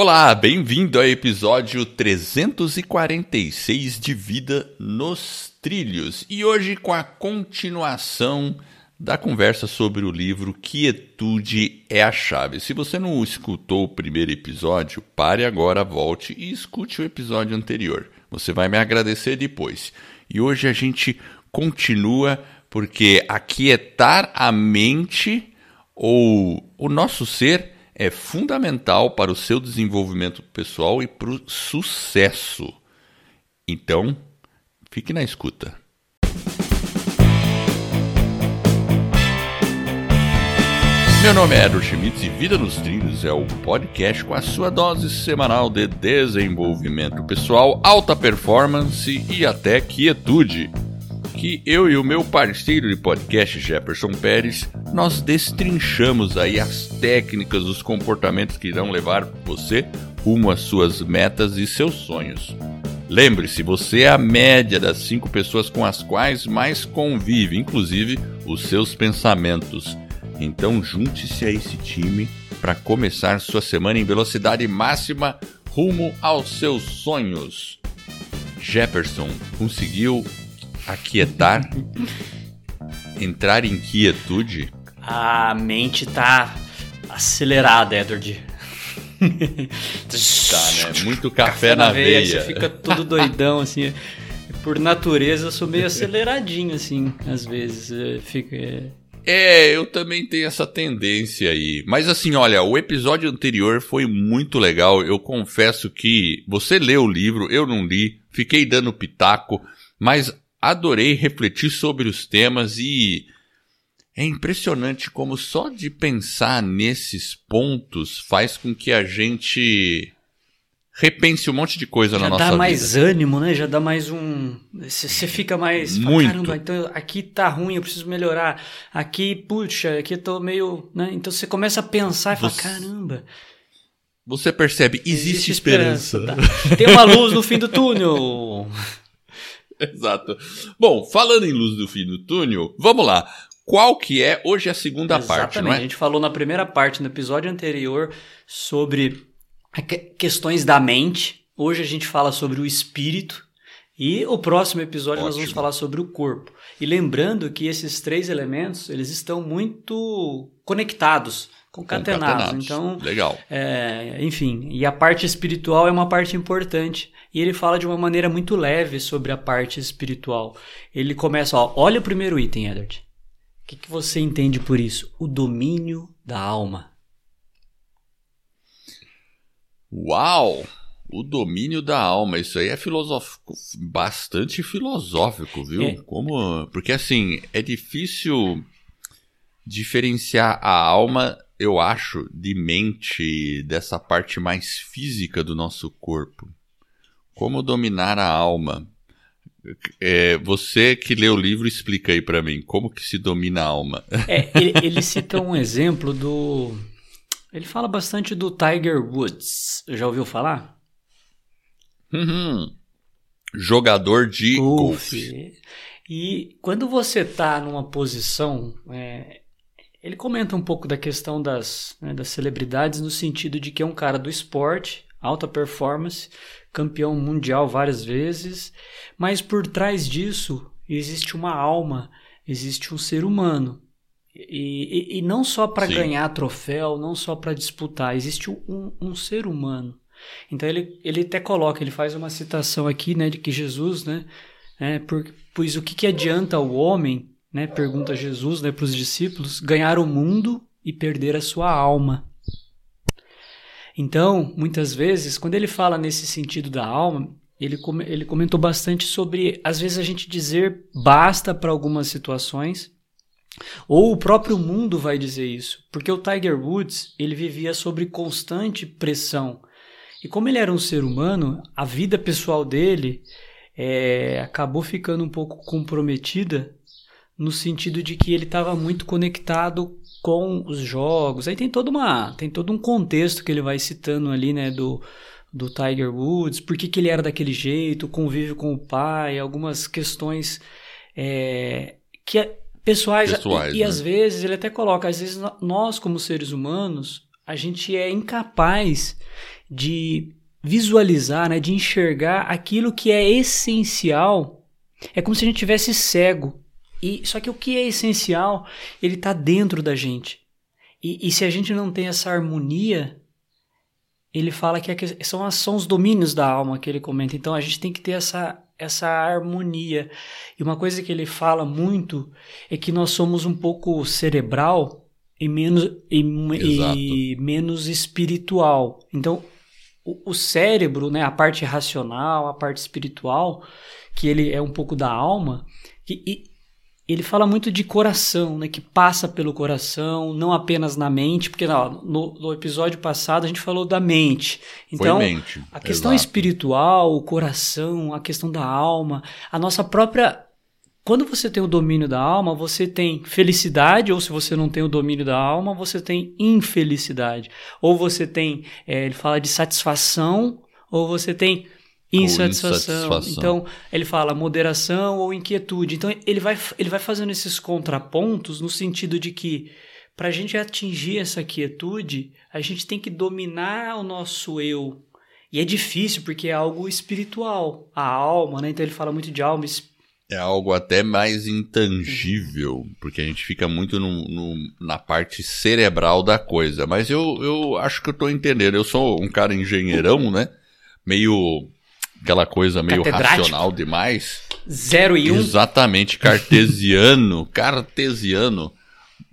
Olá, bem-vindo ao episódio 346 de Vida nos Trilhos e hoje com a continuação da conversa sobre o livro Quietude é a Chave. Se você não escutou o primeiro episódio, pare agora, volte e escute o episódio anterior. Você vai me agradecer depois. E hoje a gente continua porque aquietar a mente ou o nosso ser é fundamental para o seu desenvolvimento pessoal e para o sucesso. Então, fique na escuta. Meu nome é Edward Schmitz e Vida nos Trilhos é o podcast com a sua dose semanal de desenvolvimento pessoal, alta performance e até quietude que eu e o meu parceiro de podcast Jefferson Pérez, nós destrinchamos aí as técnicas, os comportamentos que irão levar você rumo às suas metas e seus sonhos. Lembre-se, você é a média das cinco pessoas com as quais mais convive, inclusive os seus pensamentos. Então junte-se a esse time para começar sua semana em velocidade máxima rumo aos seus sonhos. Jefferson conseguiu aquietar, entrar em quietude? A mente tá acelerada, Edward. tá, né? Muito café, café na, na veia. veia. Você fica todo doidão, assim. Por natureza, eu sou meio aceleradinho, assim, às vezes. É, fica. É... É, eu também tenho essa tendência aí. Mas assim, olha, o episódio anterior foi muito legal. Eu confesso que você leu o livro, eu não li, fiquei dando pitaco, mas adorei refletir sobre os temas e é impressionante como só de pensar nesses pontos faz com que a gente repense um monte de coisa Já na nossa vida. Já dá mais ânimo, né? Já dá mais um. Você fica mais. Muito. Caramba, então aqui tá ruim, eu preciso melhorar. Aqui, puxa, aqui eu tô meio. Né? Então você começa a pensar e você... fala: caramba. Você percebe, existe, existe esperança. esperança tá? Tem uma luz no fim do túnel. Exato. Bom, falando em luz do fim do túnel, vamos lá. Qual que é hoje a segunda Exatamente. parte, não é? A gente falou na primeira parte, no episódio anterior, sobre questões da mente. Hoje a gente fala sobre o espírito. E o próximo episódio Ótimo. nós vamos falar sobre o corpo. E lembrando que esses três elementos, eles estão muito conectados, concatenados. concatenados. Então, legal. É, enfim, e a parte espiritual é uma parte importante e ele fala de uma maneira muito leve sobre a parte espiritual. Ele começa, ó, olha o primeiro item, Edward. O que, que você entende por isso? O domínio da alma. Uau! O domínio da alma, isso aí é filosófico, bastante filosófico, viu? É. Como, porque assim, é difícil diferenciar a alma, eu acho, de mente, dessa parte mais física do nosso corpo. Como dominar a alma? É, você que lê o livro, explica aí para mim, como que se domina a alma? É, ele, ele, cita um exemplo do... Ele fala bastante do Tiger Woods. Já ouviu falar? Uhum. Jogador de golfe. golfe. E quando você tá numa posição... É, ele comenta um pouco da questão das, né, das celebridades no sentido de que é um cara do esporte, alta performance, campeão mundial várias vezes, mas por trás disso existe uma alma, existe um ser humano. E, e, e não só para ganhar troféu, não só para disputar, existe um, um, ser humano. Então ele, ele até coloca, ele faz uma citação aqui, né, de que Jesus, né, é, por, pois o que, que adianta o homem, né, pergunta Jesus, né, para os discípulos, ganhar o mundo e perder a sua alma. Então, muitas vezes, quando ele fala nesse sentido da alma, ele, ele comentou bastante sobre, às vezes, a gente dizer basta para algumas situações, ou o próprio mundo vai dizer isso, porque o Tiger Woods ele vivia sob constante pressão. E como ele era um ser humano, a vida pessoal dele é, acabou ficando um pouco comprometida no sentido de que ele estava muito conectado com os jogos. Aí tem toda uma, tem todo um contexto que ele vai citando ali, né, do do Tiger Woods, por que, que ele era daquele jeito, convívio com o pai, algumas questões é, que é, pessoais, pessoais e, né? e, às vezes ele até coloca, às vezes nós como seres humanos a gente é incapaz de visualizar, né, de enxergar aquilo que é essencial. É como se a gente tivesse cego. E só que o que é essencial, ele está dentro da gente. E, e, se a gente não tem essa harmonia, ele fala que é são, são os domínios da alma que ele comenta. Então a gente tem que ter essa, essa harmonia. E uma coisa que ele fala muito é que nós somos um pouco cerebral e menos, e, e menos espiritual. Então o, o cérebro, né, a parte racional, a parte espiritual, que ele é um pouco da alma, e, e ele fala muito de coração, né, que passa pelo coração, não apenas na mente, porque não, no, no, episódio passado a gente falou da mente. Então, mente, a questão exato. espiritual, o coração, a questão da alma, a nossa própria quando você tem o domínio da alma, você tem felicidade, ou se você não tem o domínio da alma, você tem infelicidade. Ou você tem, é, ele fala de satisfação, ou você tem insatisfação. insatisfação. Então, ele fala moderação ou inquietude. Então, ele vai, ele vai fazendo esses contrapontos no sentido de que, para a gente atingir essa quietude, a gente tem que dominar o nosso eu. E é difícil porque é algo espiritual, a alma, né? Então, ele fala muito de alma espiritual é algo até mais intangível, porque a gente fica muito no, no, na parte cerebral da coisa. Mas eu, eu acho que eu tô entendendo. Eu sou um cara engenheirão, né? Meio. aquela coisa meio racional demais. Zero e um. Exatamente, cartesiano. cartesiano.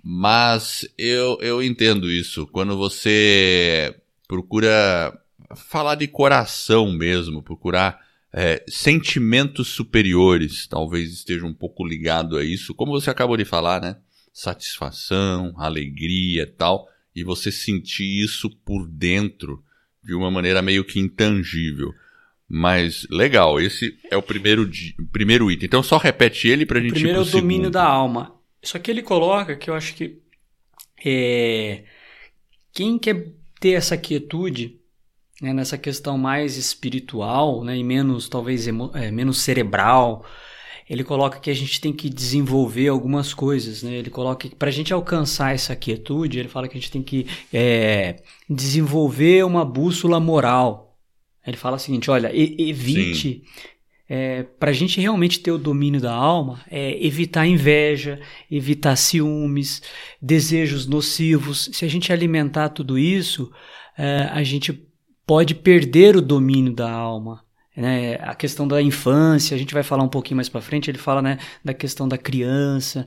Mas eu, eu entendo isso. Quando você procura falar de coração mesmo, procurar é, sentimentos superiores, talvez esteja um pouco ligado a isso, como você acabou de falar, né? Satisfação, alegria tal, e você sentir isso por dentro de uma maneira meio que intangível. Mas legal, esse é o primeiro, primeiro item. Então só repete ele pra gente Primeiro ir é o domínio da alma. Só que ele coloca que eu acho que é, quem quer ter essa quietude né, nessa questão mais espiritual né, e menos, talvez, é, menos cerebral, ele coloca que a gente tem que desenvolver algumas coisas. Né? Ele coloca que para a gente alcançar essa quietude, ele fala que a gente tem que é, desenvolver uma bússola moral. Ele fala o seguinte: olha, evite. É, para a gente realmente ter o domínio da alma, é evitar inveja, evitar ciúmes, desejos nocivos. Se a gente alimentar tudo isso, é, a gente pode perder o domínio da alma. Né? A questão da infância, a gente vai falar um pouquinho mais para frente, ele fala né, da questão da criança.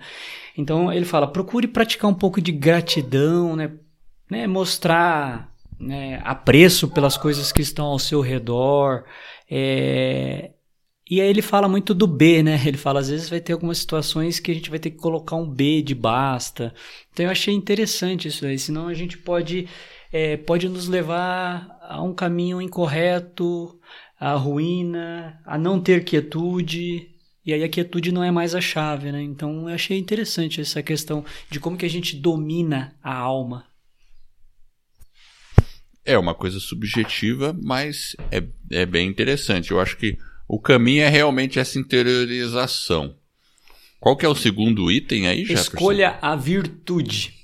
Então ele fala, procure praticar um pouco de gratidão, né? né? mostrar né, apreço pelas coisas que estão ao seu redor. É... E aí ele fala muito do B, né? Ele fala, às vezes vai ter algumas situações que a gente vai ter que colocar um B de basta. Então eu achei interessante isso aí, senão a gente pode é, pode nos levar a um caminho incorreto, à ruína, a não ter quietude. E aí a quietude não é mais a chave, né? Então eu achei interessante essa questão de como que a gente domina a alma. É uma coisa subjetiva, mas é, é bem interessante. Eu acho que o caminho é realmente essa interiorização. Qual que é o segundo item aí, Jefferson? Escolha a virtude.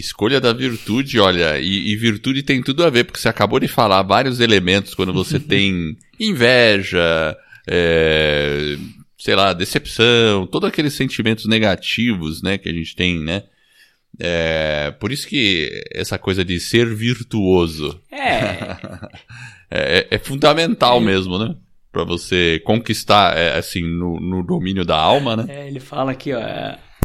Escolha da virtude, olha, e, e, virtude tem tudo a ver, porque você acabou de falar vários elementos quando você tem inveja, é, sei lá, decepção, todos aqueles sentimentos negativos, né, que a gente tem, né? É, por isso que essa coisa de ser virtuoso é, é, é, fundamental é. mesmo, né? Para você conquistar, é, assim, no, no domínio da alma, né? É, ele fala aqui, ó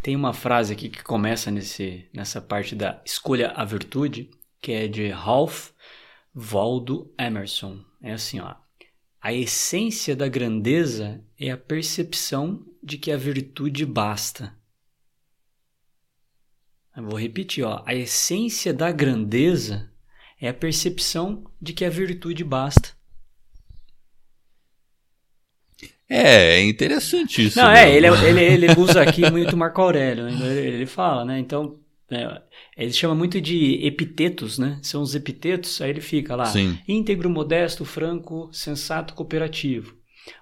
tem uma frase aqui que começa nesse, nessa parte da escolha a virtude, que é de Ralph Waldo Emerson. É assim, ó. A essência da grandeza é a percepção de que a virtude basta. Eu vou repetir, ó. A essência da grandeza é a percepção de que a virtude basta. É, é interessante isso. Não, é, ele, ele, ele usa aqui muito Marco Aurélio, né? ele, ele fala, né? Então, é, ele chama muito de epitetos, né? São os epitetos, aí ele fica lá, Sim. íntegro, modesto, franco, sensato, cooperativo.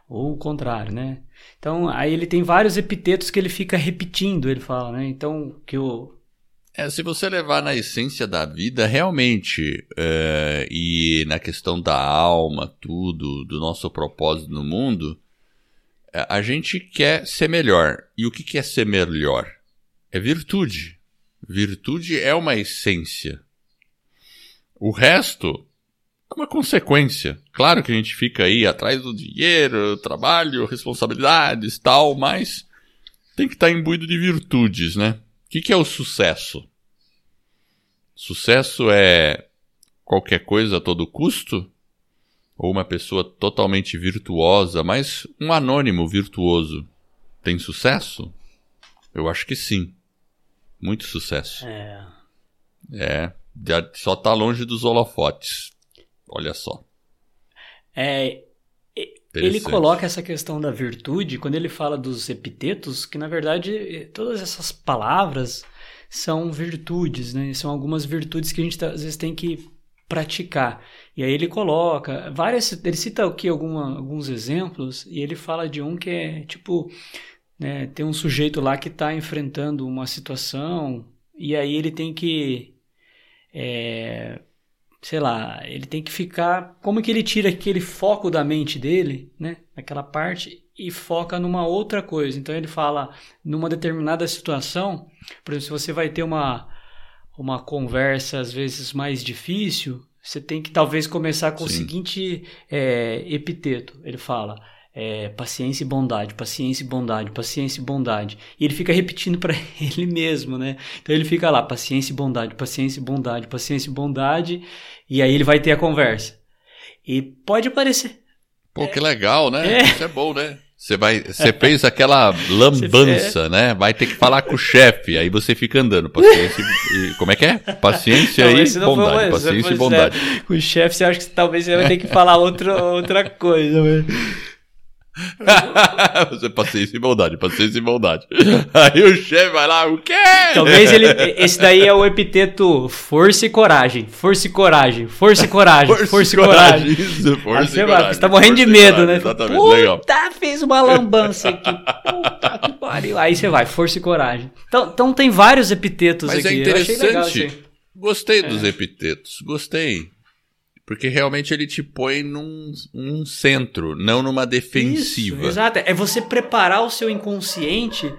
Ou o contrário, né? Então, aí ele tem vários epitetos que ele fica repetindo, ele fala, né? Então, que o. É, se você levar na essência da vida, realmente, é, e na questão da alma, tudo, do nosso propósito no mundo, é, a gente quer ser melhor. E o que, é ser melhor? É virtude. Virtude é uma essência. O resto é uma consequência. Claro que a gente fica aí atrás do dinheiro, trabalho, responsabilidades tal, mas tem que estar imbuído de virtudes, né? O que é o sucesso? Sucesso é qualquer coisa a todo custo? Ou uma pessoa totalmente virtuosa, mas um anônimo virtuoso tem sucesso? Eu acho que sim. Muito sucesso. É. É, só tá longe dos holofotes. Olha só. É, ele coloca essa questão da virtude quando ele fala dos epitetos, que na verdade todas essas palavras são virtudes, né? São algumas virtudes que a gente às vezes tem que praticar. E aí ele coloca várias, ele cita aqui alguma, alguns exemplos e ele fala de um que é tipo, né, tem um sujeito lá que está enfrentando uma situação e aí ele tem que é, sei lá, ele tem que ficar. Como que ele tira aquele foco da mente dele, né? Naquela parte, e foca numa outra coisa. Então ele fala, numa determinada situação, por exemplo, se você vai ter uma, uma conversa às vezes mais difícil, você tem que talvez começar com Sim. o seguinte é, epiteto. Ele fala é, paciência e bondade, paciência e bondade, paciência e bondade. E ele fica repetindo para ele mesmo, né? Então ele fica lá, paciência e bondade, paciência e bondade, paciência e bondade, e aí ele vai ter a conversa. E pode parecer. Pô, que legal, né? É. Isso é bom, né? Você vai, você fez aquela lambança, né? Vai ter que falar com o chefe, aí você fica andando. Paciência e, como é que é? Paciência não, e bondade. Paciência e bondade. Com o chefe, você acha que talvez você vai ter que falar outra, outra coisa, velho. Você paciência e bondade, paciência e bondade. Aí o chefe vai lá, o quê? Talvez ele. Esse daí é o epiteto força e coragem. Força e coragem. Força e coragem. Força, força e coragem. Isso, força e coragem. Você tá morrendo de medo, coragem, né? Exatamente, Puta, legal. fez uma lambança aqui. Puta que pariu. Aí você vai, força e coragem. Então, então tem vários epitetos Mas é aqui. Mas é interessante. Gostei dos é. epitetos, gostei. Porque realmente ele te põe num, num centro, não numa defensiva. Isso, exato. É você preparar o seu inconsciente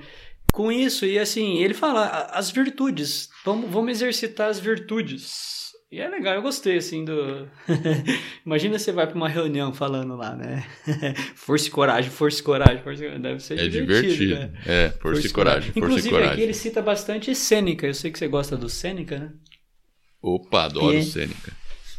com isso. E assim, ele fala as virtudes. Vamos, vamos exercitar as virtudes. E é legal, eu gostei, assim, do. Imagina você vai para uma reunião falando lá, né? força e coragem, força e coragem, força e coragem. Deve ser é divertido. divertido. Né? É, força, força e coragem, força Inclusive, e coragem. aqui ele cita bastante Sêneca. Eu sei que você gosta do Sêneca, né? Opa, adoro e... Sêneca.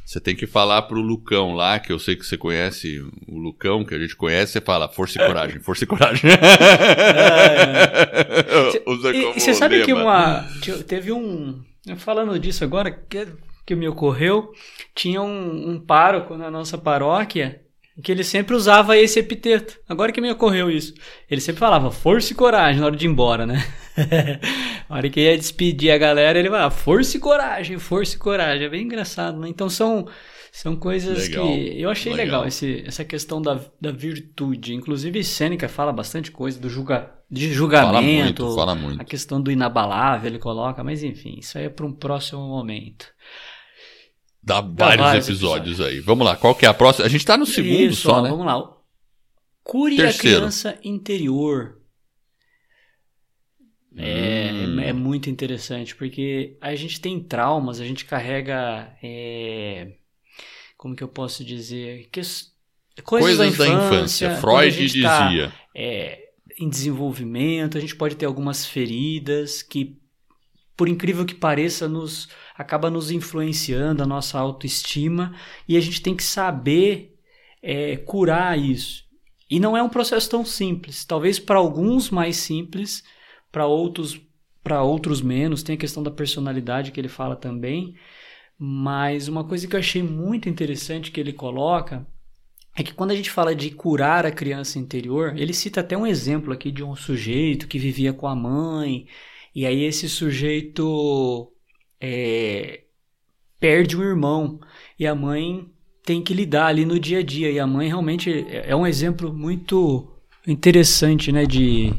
Você tem que falar pro Lucão lá, que eu sei que você conhece o Lucão, que a gente conhece, você fala força e coragem, força e coragem. É, é. E, você sabe lema. que uma. Teve um. Falando disso agora, que, que me ocorreu, tinha um, um pároco na nossa paróquia que ele sempre usava esse epiteto. Agora que me ocorreu isso. Ele sempre falava força e coragem na hora de ir embora, né? na hora que ia despedir a galera, ele falava força e coragem, força e coragem. É bem engraçado, né? Então são, são coisas legal. que eu achei legal, legal esse, essa questão da, da virtude. Inclusive, Sêneca fala bastante coisa do julga, de julgamento. Fala muito, fala muito. A questão do inabalável ele coloca, mas enfim, isso aí é para um próximo momento. Dá vários, vários episódios, episódios, aí. Vamos lá, qual que é a próxima? A gente tá no segundo Isso, só, ó, né? Vamos lá. Cure Terceiro. a criança interior. É, hum. é, muito interessante, porque a gente tem traumas, a gente carrega. É, como que eu posso dizer? Que, coisas, coisas da, infância, da infância. Freud tá, dizia. Tá, é, em desenvolvimento, a gente pode ter algumas feridas que, por incrível que pareça, nos acaba nos influenciando a nossa autoestima e a gente tem que saber é, curar isso. E não é um processo tão simples. Talvez para alguns mais simples, para outros para outros menos. Tem a questão da personalidade que ele fala também. Mas uma coisa que eu achei muito interessante que ele coloca é que quando a gente fala de curar a criança interior, ele cita até um exemplo aqui de um sujeito que vivia com a mãe, e aí esse sujeito é, perde um irmão e a mãe tem que lidar ali no dia a dia. E a mãe realmente é, é um exemplo muito interessante, né, de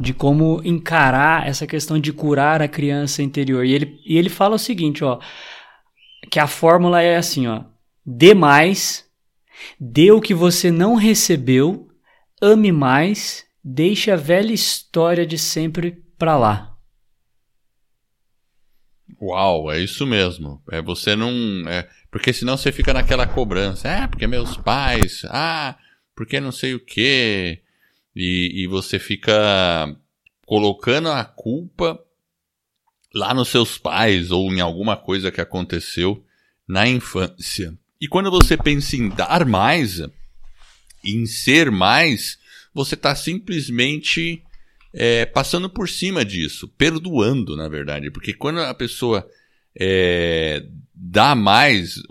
de como encarar essa questão de curar a criança interior. E ele, e ele fala o seguinte, ó, que a fórmula é assim, ó, dê mais, dê o que você não recebeu, ame mais, deixe a velha história de sempre pra lá. Uau, é isso mesmo. É você não, é, porque senão você fica naquela cobrança, ah, porque meus pais, ah, porque não sei o quê. E, e você fica colocando a culpa lá nos seus pais ou em alguma coisa que aconteceu na infância. E quando você pensa em dar mais, em ser mais, você está simplesmente é, passando por cima disso, perdoando, na verdade. Porque quando a pessoa é, dá mais,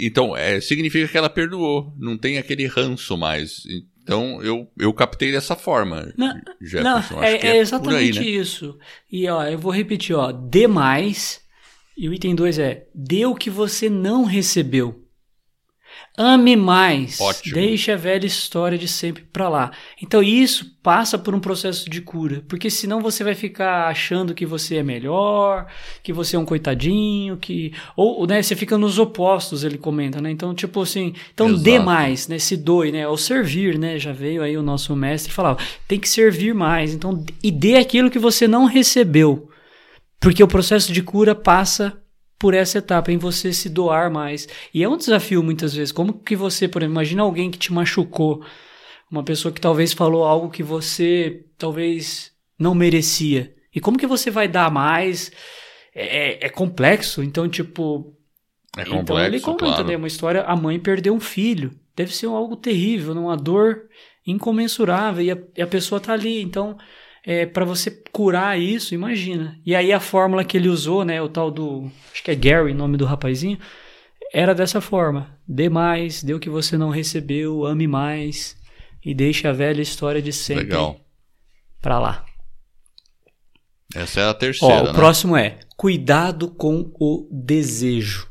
então é, significa que ela perdoou, não tem aquele ranço mais. Então eu, eu captei dessa forma. Não, Jefferson. não é, é, é, exatamente aí, né? isso. E ó, eu vou repetir, ó, dê mais. E o item 2 é dê o que você não recebeu. Ame mais. Ótimo. Deixe a velha história de sempre para lá. Então isso passa por um processo de cura, porque senão você vai ficar achando que você é melhor, que você é um coitadinho, que ou né, você fica nos opostos, ele comenta, né? Então, tipo assim, então Exato. dê mais, né? Se doe, né? Ao servir, né? Já veio aí o nosso mestre falava, tem que servir mais. Então, e dê aquilo que você não recebeu. Porque o processo de cura passa por essa etapa, em você se doar mais. E é um desafio muitas vezes. Como que você, por exemplo, imagina alguém que te machucou, uma pessoa que talvez falou algo que você talvez não merecia. E como que você vai dar mais? É, é, é complexo, então, tipo. É complexo, então ele comenta, claro. né? Uma história, a mãe perdeu um filho. Deve ser algo terrível, uma dor incomensurável. E a, e a pessoa tá ali. Então, é, para você curar isso, imagina. E aí a fórmula que ele usou, né, o tal do, acho que é Gary, nome do rapazinho, era dessa forma: dê mais, dê o que você não recebeu, ame mais e deixe a velha história de sempre Legal. pra lá. Essa é a terceira. Ó, o né? próximo é cuidado com o desejo.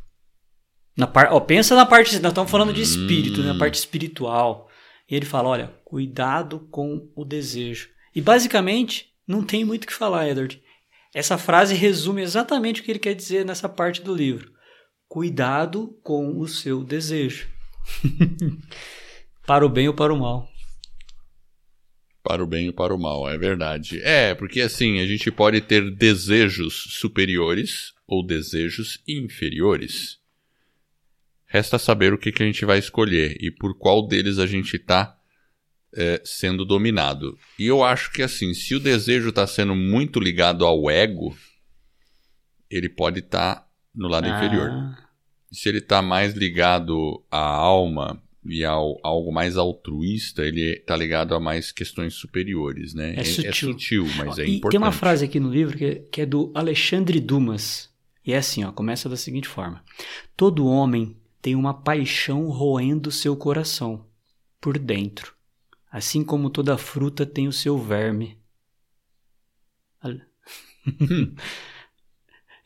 Na par... Ó, pensa na parte. Nós estamos falando de espírito, hum. na parte espiritual. E ele fala: olha, cuidado com o desejo. E basicamente, não tem muito o que falar, Edward. Essa frase resume exatamente o que ele quer dizer nessa parte do livro. Cuidado com o seu desejo. para o bem ou para o mal. Para o bem ou para o mal, é verdade. É, porque assim, a gente pode ter desejos superiores ou desejos inferiores. Resta saber o que, que a gente vai escolher e por qual deles a gente está é, sendo dominado. E eu acho que assim, se o desejo está sendo muito ligado ao ego, ele pode estar tá no lado ah. inferior. Se ele está mais ligado à alma e ao algo mais altruísta, ele está ligado a mais questões superiores, né? É, é, é sutil. é sutil, mas é e importante. Tem uma frase aqui no livro que é, que é do Alexandre Dumas. E é assim, ó, começa da seguinte forma: Todo homem tem uma paixão roendo seu coração por dentro assim como toda fruta tem o seu verme. Hum.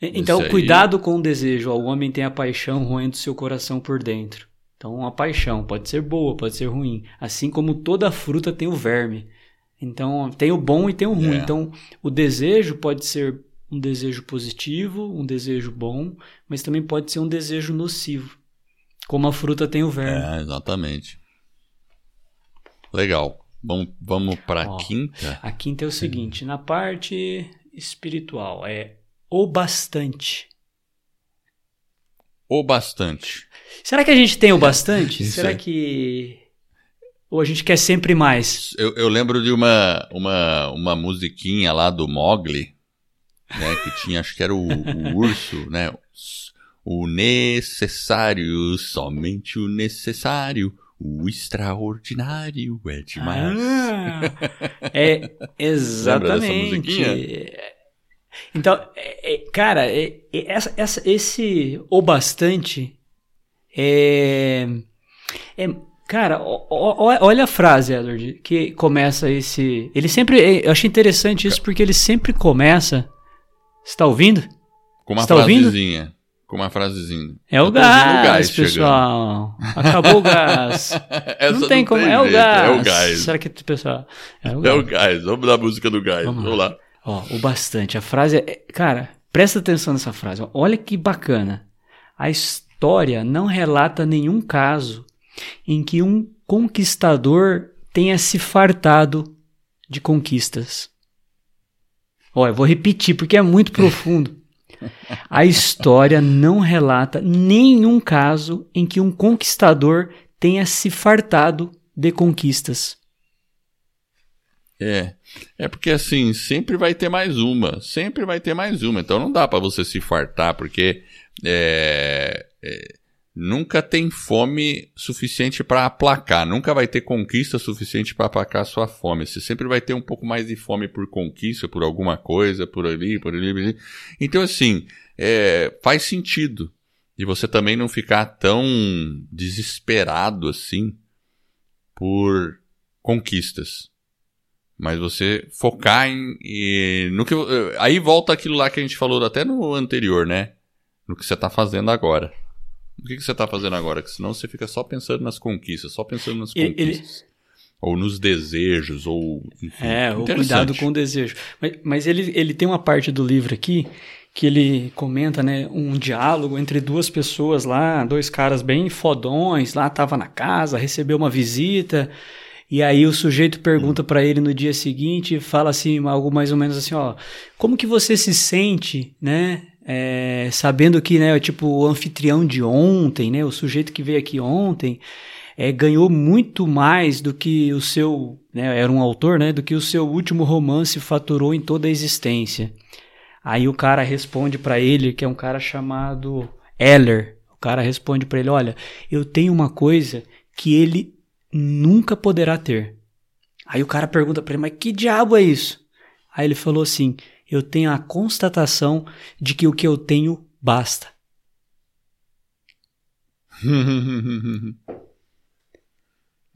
então, aí... cuidado com o desejo. O homem tem a paixão roendo seu coração por dentro. Então, a paixão pode ser boa, pode ser ruim. Assim como toda fruta tem o verme. Então, tem o bom e tem o ruim. É. Então, o desejo pode ser um desejo positivo, um desejo bom, mas também pode ser um desejo nocivo. Como a fruta tem o verme. É, exatamente. Legal. Bom, vamos para a quinta. A quinta é o seguinte: na parte espiritual, é o bastante. O bastante. Será que a gente tem o bastante? Será que. Ou a gente quer sempre mais? Eu, eu, lembro de uma, uma, uma musiquinha lá do Mogli, né? Que tinha, acho que era o, o urso, né? O necessário, somente o necessário. O extraordinário é demais. Ah, é exatamente. Então, é, é, cara, é, é, essa, essa, esse o bastante é, é cara, o, o, olha a frase, Edward, que começa esse. Ele sempre, eu acho interessante isso porque ele sempre começa. Está ouvindo? Com uma Está frasezinha. Ouvindo? Com uma frasezinha. É o gás, o gás, pessoal. Acabou o gás. não tem não como. Tem é, o gás. é o gás. Será que, pessoal? É o gás. É o gás. Vamos dar a música do gás. Vamos, Vamos lá. lá. Ó, o bastante. A frase é. Cara, presta atenção nessa frase. Olha que bacana. A história não relata nenhum caso em que um conquistador tenha se fartado de conquistas. Olha, vou repetir porque é muito profundo. A história não relata nenhum caso em que um conquistador tenha se fartado de conquistas. É. É porque assim, sempre vai ter mais uma. Sempre vai ter mais uma. Então não dá para você se fartar, porque é, é, nunca tem fome suficiente para aplacar. Nunca vai ter conquista suficiente para aplacar a sua fome. Você sempre vai ter um pouco mais de fome por conquista, por alguma coisa, por ali, por ali. Por ali. Então, assim, é, faz sentido. E você também não ficar tão desesperado assim por conquistas mas você focar em, em, no que aí volta aquilo lá que a gente falou até no anterior, né? No que você está fazendo agora. O que, que você está fazendo agora? Que senão você fica só pensando nas conquistas, só pensando nas ele, conquistas. Ele... Ou nos desejos, ou. Enfim, é, ou cuidado com o desejo. Mas, mas ele, ele tem uma parte do livro aqui que ele comenta, né, um diálogo entre duas pessoas lá, dois caras bem fodões, lá tava na casa, recebeu uma visita, e aí o sujeito pergunta para ele no dia seguinte, fala assim, algo mais ou menos assim, ó, como que você se sente, né? É, sabendo que, né, tipo, o anfitrião de ontem, né, o sujeito que veio aqui ontem, é, ganhou muito mais do que o seu, né, era um autor, né, do que o seu último romance faturou em toda a existência. Aí o cara responde para ele, que é um cara chamado Eller. O cara responde para ele, olha, eu tenho uma coisa que ele nunca poderá ter. Aí o cara pergunta para ele, mas que diabo é isso? Aí ele falou assim: eu tenho a constatação de que o que eu tenho basta.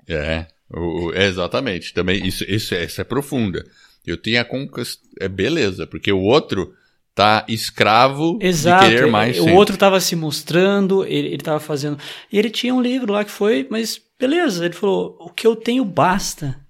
é, o, exatamente. Também isso, isso, isso é profunda. Eu tenho a conquista. É beleza, porque o outro tá escravo Exato, de querer mais. O sempre. outro estava se mostrando, ele estava fazendo. E ele tinha um livro lá que foi, mas Beleza, ele falou: o que eu tenho basta.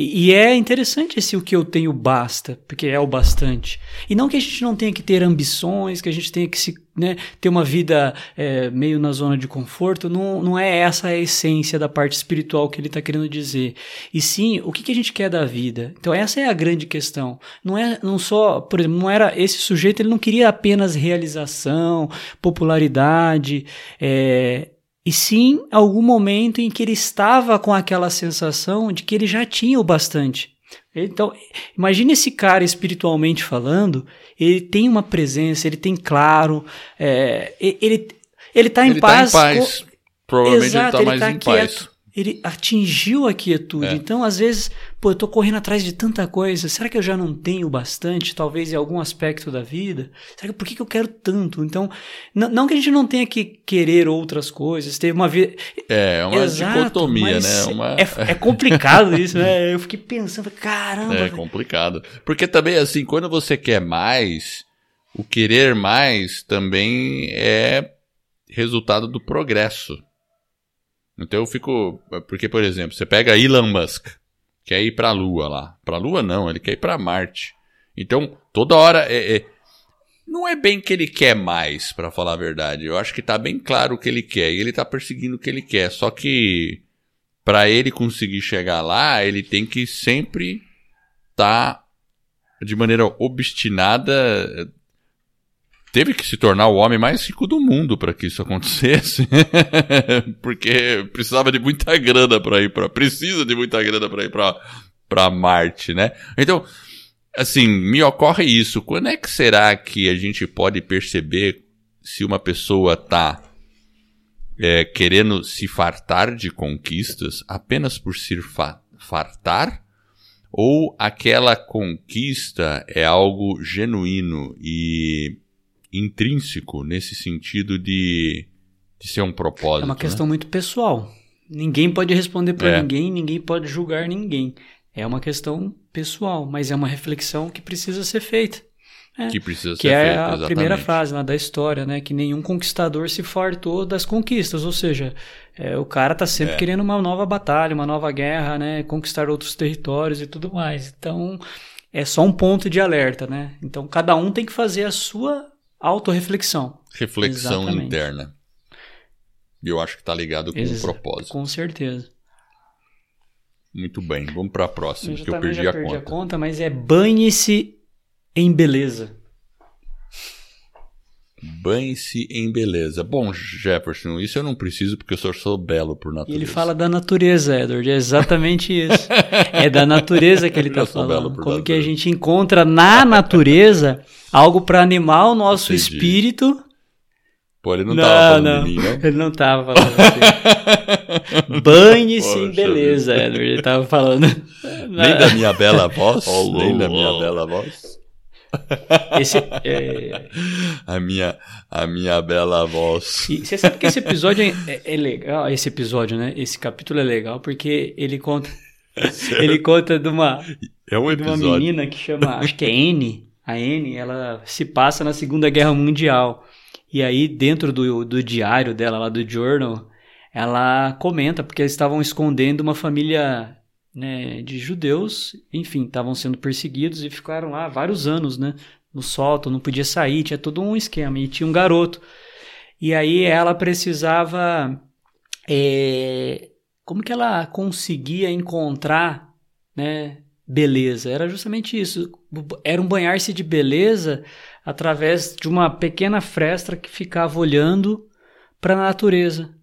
E, é interessante esse o que eu tenho basta, porque é o bastante. E não que a gente não tenha que ter ambições, que a gente tenha que se, né, ter uma vida é, meio na zona de conforto, não, não é essa a essência da parte espiritual que ele está querendo dizer. E sim, o que, que a gente quer da vida? Então essa é a grande questão. Não é não só, por exemplo, não era esse sujeito, ele não queria apenas realização, popularidade, é, e sim algum momento em que ele estava com aquela sensação de que ele já tinha o bastante. Então, imagine esse cara espiritualmente falando, ele tem uma presença, ele tem claro, é, ele ele está em. Tá em paz. Com... Provavelmente Exato, ele está mais tá em quieto. paz ele atingiu a quietude. É. Então, às vezes, pô, eu tô correndo atrás de tanta coisa. Será que eu já não tenho bastante, talvez em algum aspecto da vida? Será que por que, que eu quero tanto? Então, não que a gente não tenha que querer outras coisas. Teve uma vida. É, uma Exato, dicotomia, né? Uma... É, é, complicado isso, né? Eu fiquei pensando, caramba. É complicado. Porque também, assim, quando você quer mais, o querer mais também é resultado do progresso. Então eu fico. Porque, por exemplo, você pega Elon Musk, quer ir para a Lua lá. Para a Lua não, ele quer ir para Marte. Então, toda hora. É, é, não é bem que ele quer mais, para falar a verdade. Eu acho que tá bem claro o que ele quer. E ele tá perseguindo o que ele quer. Só que. para ele conseguir chegar lá, ele tem que sempre. Tá de maneira obstinada teve que se tornar o homem mais rico do mundo para que isso acontecesse, porque precisava de muita grana para ir para precisa de muita grana para ir para para Marte, né? Então, assim, me ocorre isso. Quando é que será que a gente pode perceber se uma pessoa tá é, querendo se fartar de conquistas apenas por se fa fartar? Ou aquela conquista é algo genuíno e intrínseco nesse sentido de, de ser um propósito. É uma questão né? muito pessoal. Ninguém pode responder para é. ninguém, ninguém pode julgar ninguém. É uma questão pessoal, mas é uma reflexão que precisa ser feita. É, que precisa que ser é a exatamente. primeira frase lá da história, né? Que nenhum conquistador se fartou das conquistas, ou seja, é, o cara tá sempre É. querendo uma nova batalha, uma nova guerra, né? Conquistar outros territórios e tudo mais. Então, é só um ponto de alerta, né? Então, cada um tem que fazer a sua autorreflexão. Reflexão Exatamente. interna. E eu acho que tá ligado com o Exa- propósito. Com certeza. Muito bem, vamos pra próxima, Eu que eu perdi, já a, perdi conta. a conta, mas é banhe-se em beleza. Banhe-se em beleza. Bom, Jefferson, isso eu não preciso porque eu só sou belo por E natureza. ele fala da natureza, Edward, é exatamente isso. é da natureza que ele está falando. por Como que a natureza. gente encontra na natureza algo para animar o nosso Entendi. espírito. Pô, ele não, Não, tava falando não. de mim, né? Ele não tava falando assim. Banhe-se em beleza, Edward, ele tava falando. Nem da minha bela voz, Oh, nem da minha oh. bela voz. Esse, é, A minha, a minha bela voz. E você sabe que esse episódio é, é- é legal, esse episódio, né? Esse capítulo é legal porque ele conta, ele conta de uma, É um de uma menina que chama, acho que é N. A N, ela se passa na Segunda Guerra Mundial. E aí, dentro do, do diário dela, lá do journal, ela comenta porque eles estavam escondendo uma família né, de judeus, enfim, estavam sendo perseguidos e ficaram lá vários anos, né? No sótão, não podia sair, tinha todo um esquema. E tinha um garoto. E aí ela precisava. é, como que ela conseguia encontrar, né? Beleza. Era justamente isso. Era um banhar-se de beleza através de uma pequena fresta que ficava olhando para a natureza.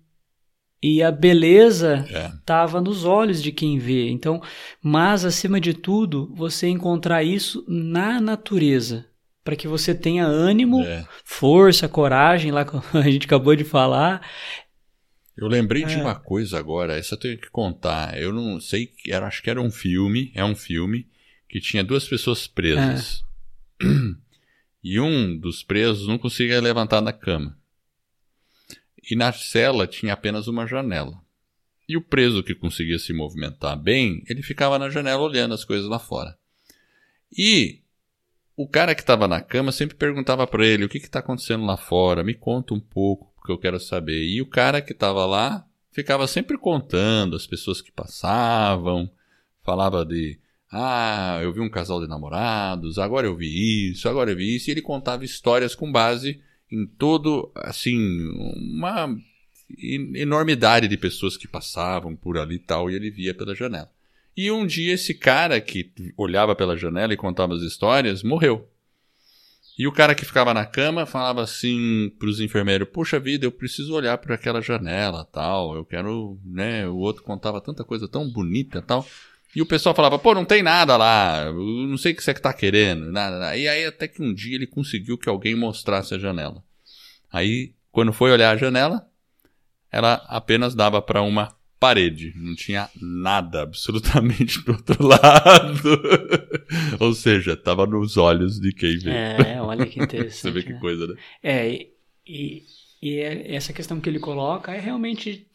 E a beleza É. estava nos olhos de quem vê. Então, mas acima de tudo, você encontrar isso na natureza, para que você tenha ânimo, É. força, coragem, lá como a gente acabou de falar. Eu lembrei de É. uma coisa agora, essa eu tenho que contar. Eu não sei, era, acho que era um filme, é um filme, que tinha duas pessoas presas. É. E um dos presos não conseguia levantar da cama. E na cela tinha apenas uma janela. E o preso que conseguia se movimentar bem, ele ficava na janela olhando as coisas lá fora. E o cara que estava na cama sempre perguntava para ele o que está acontecendo lá fora, me conta um pouco, porque eu quero saber. E o cara que estava lá ficava sempre contando as pessoas que passavam, falava de ah, eu vi um casal de namorados, agora eu vi isso, agora eu vi isso, e ele contava histórias com base em todo, assim, uma en- enormidade de pessoas que passavam por ali e tal, e ele via pela janela. E um dia esse cara que olhava pela janela e contava as histórias morreu. E o cara que ficava na cama falava assim pros enfermeiros: Puxa vida, eu preciso olhar por aquela janela, tal. Eu quero, né? O outro contava tanta coisa tão bonita, tal. E o pessoal falava: Pô, não tem nada lá. Não sei o que você tá querendo, nada, nada. E aí até que um dia ele conseguiu que alguém mostrasse a janela. Aí, quando foi olhar a janela, ela apenas dava para uma parede, não tinha nada absolutamente do outro lado. Ou seja, tava nos olhos de quem vê. É, olha que interessante. Você vê que né? coisa, né? É, e, e, e essa questão que ele coloca é realmente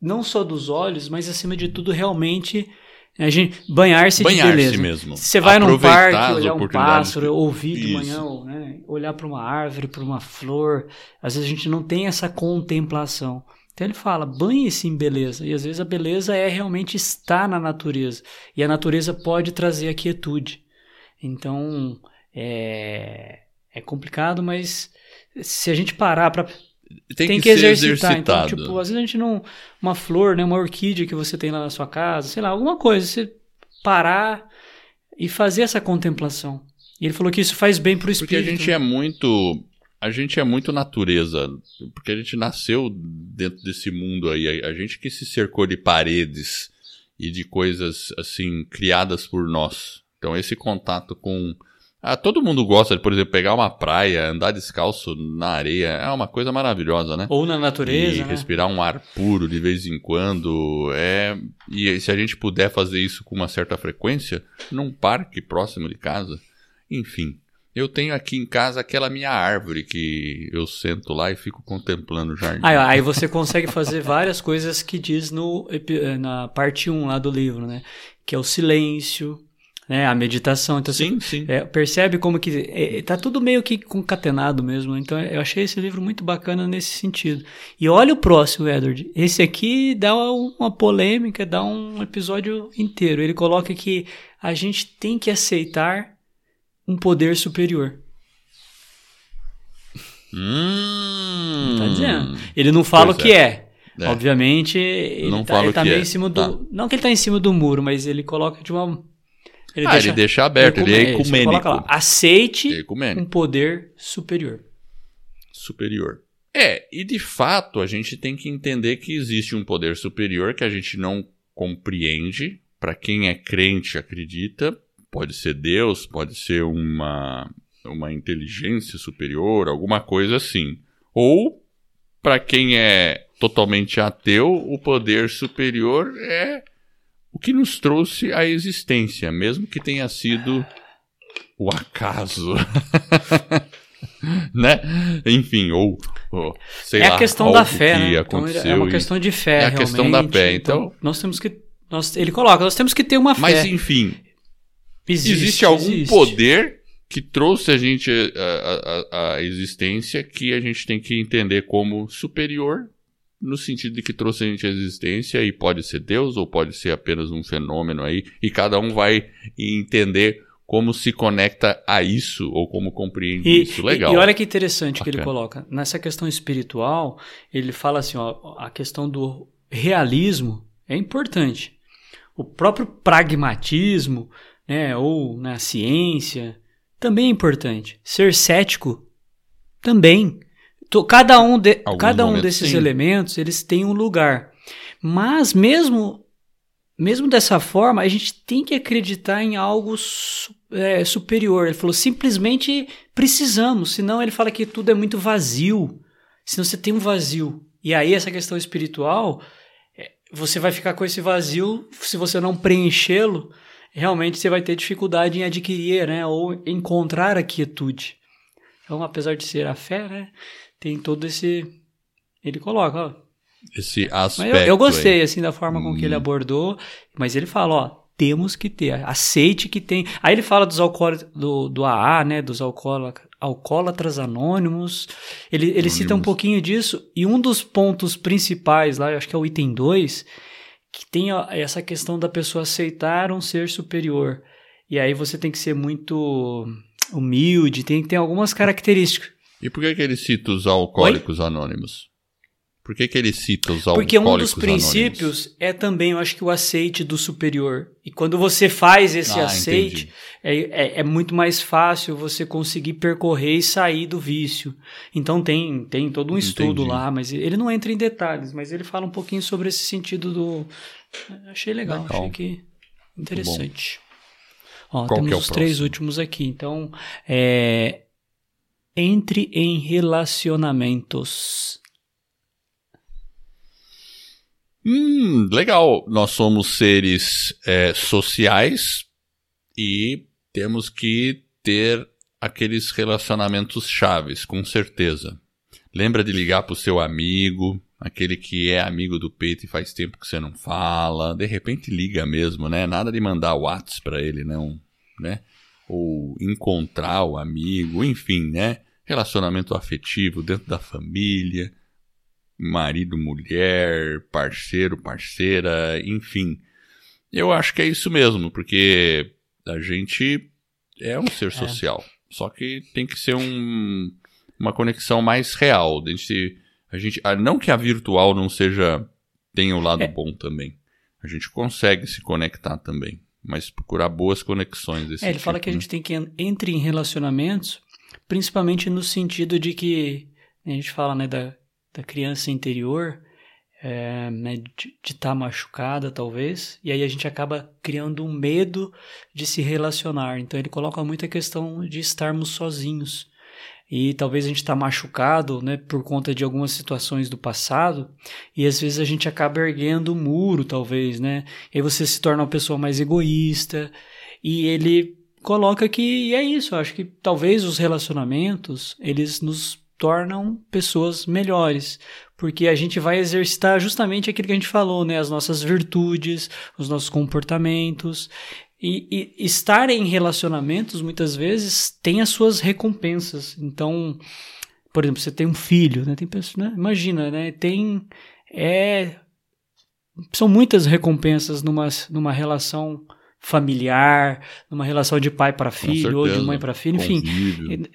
não só dos olhos, mas acima de tudo realmente a gente banhar-se de Banhar-se beleza. mesmo. Você vai num parque, olhar um pássaro, ouvir de manhã, ou, né, olhar para uma árvore, para uma flor. Às vezes a gente não tem essa contemplação. Então ele fala, banhe-se em beleza. E às vezes a beleza é realmente estar na natureza. E a natureza pode trazer a quietude. Então é, é complicado, mas se a gente parar para Tem, tem, que, que, ser exercitar. Então, exercitado. tipo, às vezes a gente não. Uma flor, né? Uma orquídea que você tem lá na sua casa, sei lá, alguma coisa. Você parar e fazer essa contemplação. E ele falou que isso faz bem pro Porque espírito. a gente é muito. A gente é muito natureza. Porque a gente nasceu dentro desse mundo aí. A, a gente que se cercou de paredes e de coisas assim criadas por nós. Então esse contato com. Ah, todo mundo gosta de, por exemplo, pegar uma praia, andar descalço na areia. É uma coisa maravilhosa, né? Ou na e natureza, né? respirar um ar puro de vez em quando. É... E se a gente puder fazer isso com uma certa frequência, num parque próximo de casa, enfim. Eu tenho aqui em casa aquela minha árvore que eu sento lá e fico contemplando o jardim. Aí, aí você consegue fazer várias coisas que diz no, eh, na parte 1 lá do livro, né? Que é o silêncio, né? A meditação. Então, Sim, você sim. é, percebe como que é, tá tudo meio que concatenado mesmo. Então eu achei esse livro muito bacana nesse sentido. E olha o próximo, Edward. Esse aqui dá uma polêmica, dá um episódio inteiro. Ele coloca que a gente tem que aceitar um poder superior. Hum, Tá dizendo? Ele não fala o que é. É. Obviamente, ele Não tá, fala ele o tá que meio é. em cima do. Tá. Não que ele tá em cima do muro, mas ele coloca de uma. Ele ah, ele deixa aberto, ele é ecumênico. lá, Aceite É ecumênico. um poder superior. superior. É, e de fato a gente tem que entender que existe um poder superior que a gente não compreende. Para quem é crente, acredita, pode ser Deus, pode ser uma, uma inteligência superior, alguma coisa assim. Ou, para quem é totalmente ateu, o poder superior é o que nos trouxe à existência, mesmo que tenha sido o acaso. né? Enfim, ou, ou, sei é lá, a questão da fé, que né? Então, aconteceu. é uma questão de fé, É a questão da fé, então- nós temos que nós, ele coloca, nós temos que ter uma fé. Mas enfim, existe, existe, algum existe. poder que trouxe a gente à- à à existência que a gente tem que entender como superior, no sentido de que trouxe a gente à existência e pode ser Deus ou pode ser apenas um fenômeno aí, e cada um vai entender como se conecta a isso ou como compreende E, isso. Legal. e, e olha que interessante que ele Bacana. coloca. Nessa questão espiritual, ele fala assim, ó, a questão do realismo é importante. O próprio pragmatismo, né, ou na ciência, também é importante. Ser cético também. Cada um, de- Alguns cada um desses sim. elementos, eles têm um lugar. Mas mesmo mesmo dessa forma, a gente tem que acreditar em algo é, superior. Ele falou, simplesmente precisamos, senão ele fala que tudo é muito vazio. Senão você tem um vazio. E aí essa questão espiritual, é, você vai ficar com esse vazio, se você não preenchê-lo, realmente você vai ter dificuldade em adquirir, né, ou encontrar a quietude. Então, apesar de ser a fé, né, tem todo esse ele coloca, ó, Esse aspecto. eu, eu aí. gostei, assim, da forma com que ele Hum. abordou, mas ele fala, ó, temos que ter, aceite que tem. Aí ele fala dos alcoólatras, do, do AA, né, dos alcoóla- alcoólatras anônimos, ele, ele cita um Anônimos. pouquinho disso, e um dos pontos principais lá, eu acho que é o item 2, que tem ó, essa questão da pessoa aceitar um ser superior. E aí você tem que ser muito humilde, tem que ter algumas características. E por que, que ele cita os alcoólicos anônimos? Por que, que ele cita os alcoólicos Porque um dos anônimos? princípios é também, eu acho que o aceite do superior. E quando você faz esse Ah, aceite, é, é, é muito mais fácil você conseguir percorrer e sair do vício. Então tem, tem todo um estudo Entendi. lá, mas ele não entra em detalhes, mas ele fala um pouquinho sobre esse sentido do. Achei legal, Legal. achei que interessante. Ó, Qual temos é os três próximo? últimos aqui. Então, é, entre em relacionamentos. Hum, legal. Nós somos seres é, sociais e temos que ter aqueles relacionamentos chaves, com certeza. Lembra de ligar pro seu amigo, aquele que é amigo do peito e faz tempo que você não fala. De repente liga mesmo, né? Nada de mandar WhatsApp pra ele, não, né? Ou encontrar o amigo, enfim, né? Relacionamento afetivo dentro da família marido, mulher, parceiro, parceira, enfim. Eu acho que é isso mesmo, porque a gente é um ser social. Só que tem que ser um, uma conexão mais real. A gente, a gente, não que a virtual não seja tenha o lado É. bom também. A gente consegue se conectar também, mas procurar boas conexões desse É, ele fala tipo, que a né? gente tem que en- entre em relacionamentos, principalmente no sentido de que a gente fala né, da, da criança interior, é, né, de estar machucada talvez, e aí a gente acaba criando um medo de se relacionar. Então ele coloca muito a questão de estarmos sozinhos. E talvez a gente está machucado né, por conta de algumas situações do passado, e às vezes a gente acaba erguendo o muro, talvez, né? E aí você se torna uma pessoa mais egoísta, e ele coloca que é isso, eu acho que talvez os relacionamentos, eles nos tornam pessoas melhores, porque a gente vai exercitar justamente aquilo que a gente falou, né, as nossas virtudes, os nossos comportamentos, E, e, estar em relacionamentos muitas vezes tem as suas recompensas. Então, por exemplo, você tem um filho, né? Tem pessoas, né? imagina, né? Tem é são muitas recompensas numa, numa relação familiar, numa relação de pai para filho ou de mãe para filho, enfim.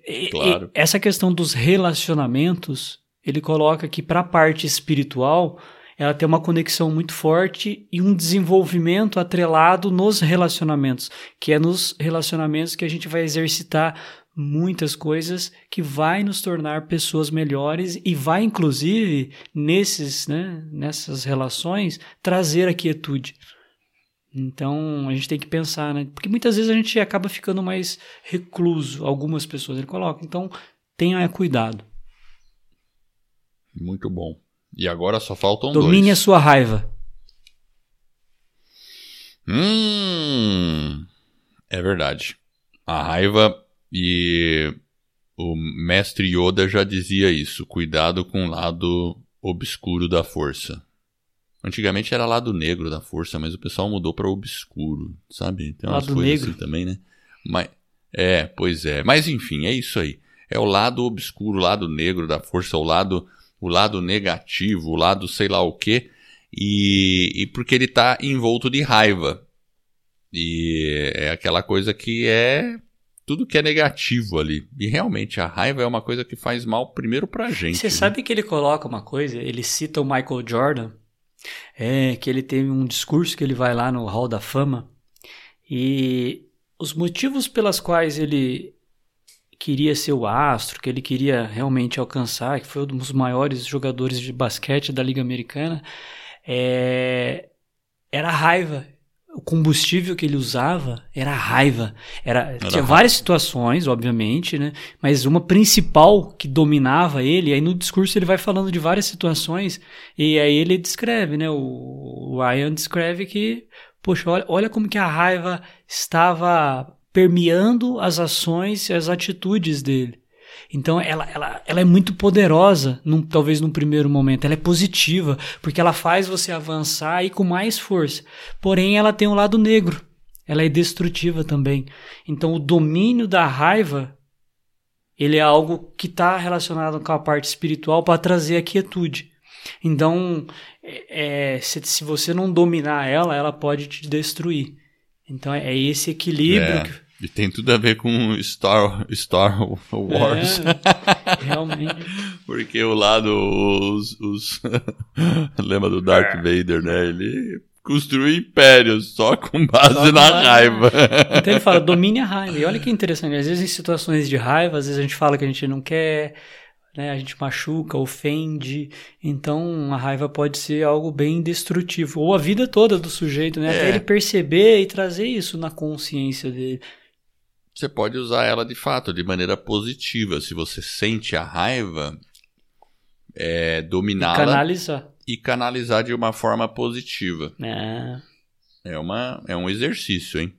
e, claro. e, essa questão dos relacionamentos, ele coloca que para a parte espiritual, ela tem uma conexão muito forte e um desenvolvimento atrelado nos relacionamentos, que é nos relacionamentos que a gente vai exercitar muitas coisas que vai nos tornar pessoas melhores e vai inclusive nesses, né, nessas relações trazer a quietude. Então a gente tem que pensar, né? Porque muitas vezes a gente acaba ficando mais recluso, algumas pessoas ele coloca. Então tenha cuidado. Muito bom. E agora só faltam Domine dois. Domine a sua raiva. Hum, é verdade. A raiva e o mestre Yoda já dizia isso: cuidado com o lado obscuro da força. Antigamente era lado negro da força, mas o pessoal mudou para obscuro, sabe? Tem umas lado coisas negro. assim também, né? Mas, é, pois é. Mas enfim, é isso aí. É o lado obscuro, o lado negro da força, o lado o lado negativo, o lado sei lá o quê, e, e porque ele está envolto de raiva. E é aquela coisa que é tudo que é negativo ali. E realmente a raiva é uma coisa que faz mal primeiro pra gente. Você né? sabe que ele coloca uma coisa, ele cita o Michael Jordan, é que ele teve um discurso que ele vai lá no Hall da Fama e os motivos pelas quais ele queria ser o astro, que ele queria realmente alcançar, que foi um dos maiores jogadores de basquete da Liga Americana, é... era a raiva. O combustível que ele usava era a raiva. Era, era tinha várias situações, obviamente, né? Mas uma principal que dominava ele, aí no discurso ele vai falando de várias situações, e aí ele descreve, né? O, o Ryan descreve que, poxa, olha, olha como que a raiva estava permeando as ações e as atitudes dele. Então ela, ela, ela é muito poderosa, num, talvez num primeiro momento. Ela é positiva, porque ela faz você avançar e com mais força. Porém, ela tem um lado negro. Ela é destrutiva também. Então o domínio da raiva ele é algo que está relacionado com a parte espiritual para trazer a quietude. Então, é, é, se, se você não dominar ela, ela pode te destruir. Então é esse equilíbrio. É, que... E tem tudo a ver com Star, Star Wars. É, realmente. Porque o lado, os. os lembra do Darth Vader, né? Ele construiu impérios só com base só na raiva. Então ele fala, domine a raiva. E olha que interessante, às vezes em situações de raiva, às vezes a gente fala que a gente não quer, né? A gente machuca, ofende. Então a raiva pode ser algo bem destrutivo. Ou a vida toda do sujeito, né? É. Até ele perceber e trazer isso na consciência dele. Você pode usar ela de fato, de maneira positiva. Se você sente a raiva, é, dominá-la. E canalizar. E canalizar de uma forma positiva. É. É, uma, é um exercício, hein?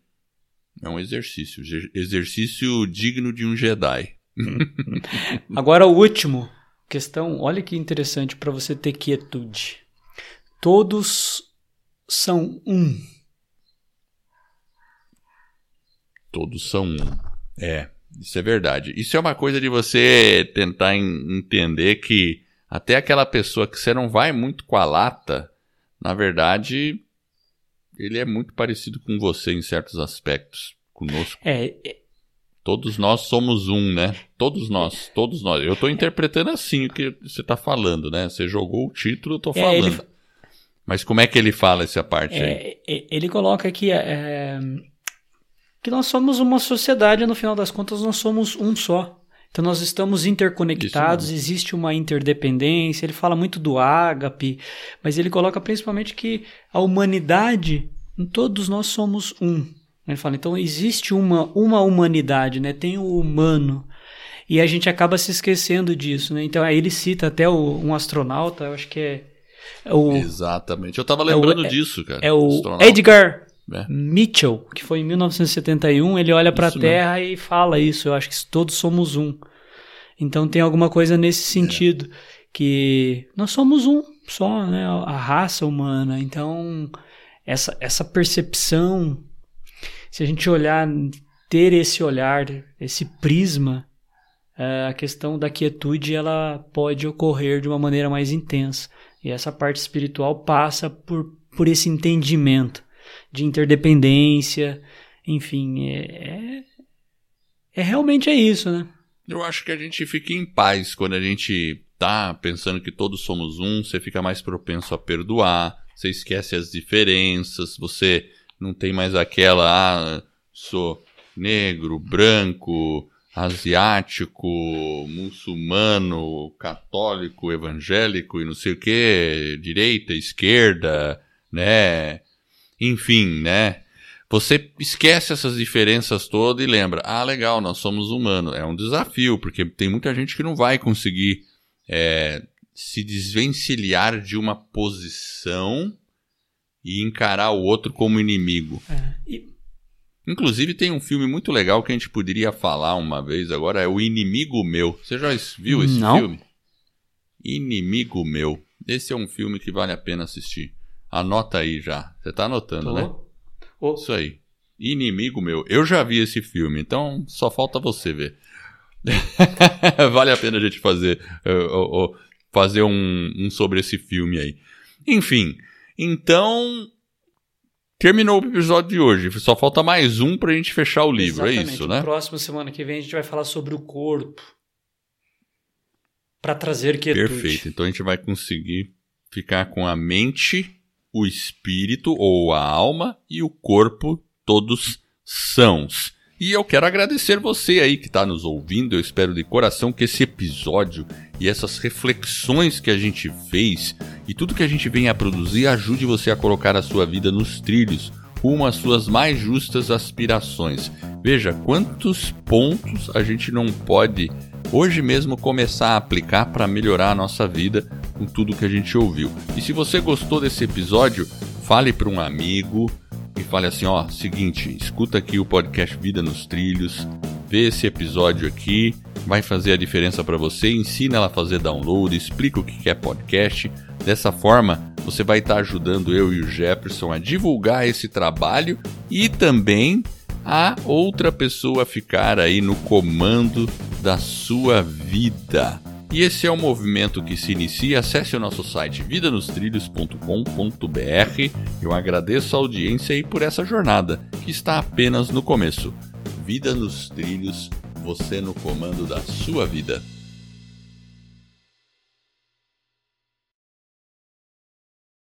É um exercício. Exercício digno de um Jedi. Agora o último questão, olha que interessante para você ter quietude. Todos são um. Todos são um. É, isso é verdade. Isso é uma coisa de você tentar entender que até aquela pessoa que você não vai muito com a lata, na verdade, ele é muito parecido com você em certos aspectos conosco. É, Todos nós somos um, né? Todos nós, todos nós. Eu estou interpretando assim o que você está falando, né? Você jogou o título, eu estou falando. É, ele... Mas como é que ele fala essa parte é, aí? Ele coloca aqui é, que nós somos uma sociedade, no final das contas, nós somos um só. Então nós estamos interconectados, existe uma interdependência. Ele fala muito do ágape, mas ele coloca principalmente que a humanidade, todos nós somos um. Ele fala, então existe uma, uma humanidade, né? Tem o humano. E a gente acaba se esquecendo disso, né? Então aí ele cita até o, um astronauta, eu acho que é, é o... Exatamente. Eu tava lembrando é o, disso, cara. É o astronauta. Edgar é. Mitchell, que foi em 1971, ele olha para a Terra mesmo. e fala isso. Eu acho que todos somos um. Então tem alguma coisa nesse sentido. É. Que nós somos um só, né? A raça humana. Então, essa, essa percepção se a gente olhar, ter esse olhar, esse prisma, é, a questão da quietude ela pode ocorrer de uma maneira mais intensa. E essa parte espiritual passa por, por esse entendimento de interdependência, enfim, é, é, é realmente é isso, né? Eu acho que a gente fica em paz quando a gente tá pensando que todos somos um, você fica mais propenso a perdoar, você esquece as diferenças, você não tem mais aquela, ah, sou negro, branco, asiático, muçulmano, católico, evangélico e não sei o que, direita, esquerda, né? Enfim, né? Você esquece essas diferenças todas e lembra, ah, legal, nós somos humanos. É um desafio, porque tem muita gente que não vai conseguir é, se desvencilhar de uma posição e encarar o outro como inimigo. É, e... Inclusive tem um filme muito legal que a gente poderia falar uma vez agora, é O Inimigo Meu. Você já viu esse não. filme? Inimigo Meu. Esse é um filme que vale a pena assistir. Anota aí já. Você tá anotando, Tô. né? Oh. Isso aí. Inimigo Meu. Eu já vi esse filme, então só falta você ver. vale a pena a gente fazer, uh, uh, uh, fazer um, um, sobre esse filme aí. Enfim, então. Terminou o episódio de hoje. Só falta mais um pra gente fechar o livro, é Exatamente. é isso, né? Próxima semana que vem a gente vai falar sobre o corpo. Para trazer quietude. Perfeito. Então a gente vai conseguir ficar com a mente, o espírito ou a alma e o corpo todos sãos. E eu quero agradecer você aí que está nos ouvindo. Eu espero de coração que esse episódio e essas reflexões que a gente fez e tudo que a gente vem a produzir ajude você a colocar a sua vida nos trilhos rumo às suas mais justas aspirações. Veja quantos pontos a gente não pode hoje mesmo começar a aplicar para melhorar a nossa vida com tudo que a gente ouviu. E se você gostou desse episódio, fale para um amigo, e fale assim: ó, seguinte, escuta aqui o podcast Vida nos Trilhos, vê esse episódio aqui, vai fazer a diferença para você, ensina ela a fazer download, explica o que é podcast. Dessa forma, você vai estar tá ajudando eu e o Jefferson a divulgar esse trabalho e também a outra pessoa ficar aí no comando da sua vida. E esse é um movimento que se inicia. Acesse o nosso site vidanostrilhos.com.br. Eu agradeço a audiência e por essa jornada, que está apenas no começo. Vida nos Trilhos, você no comando da sua vida.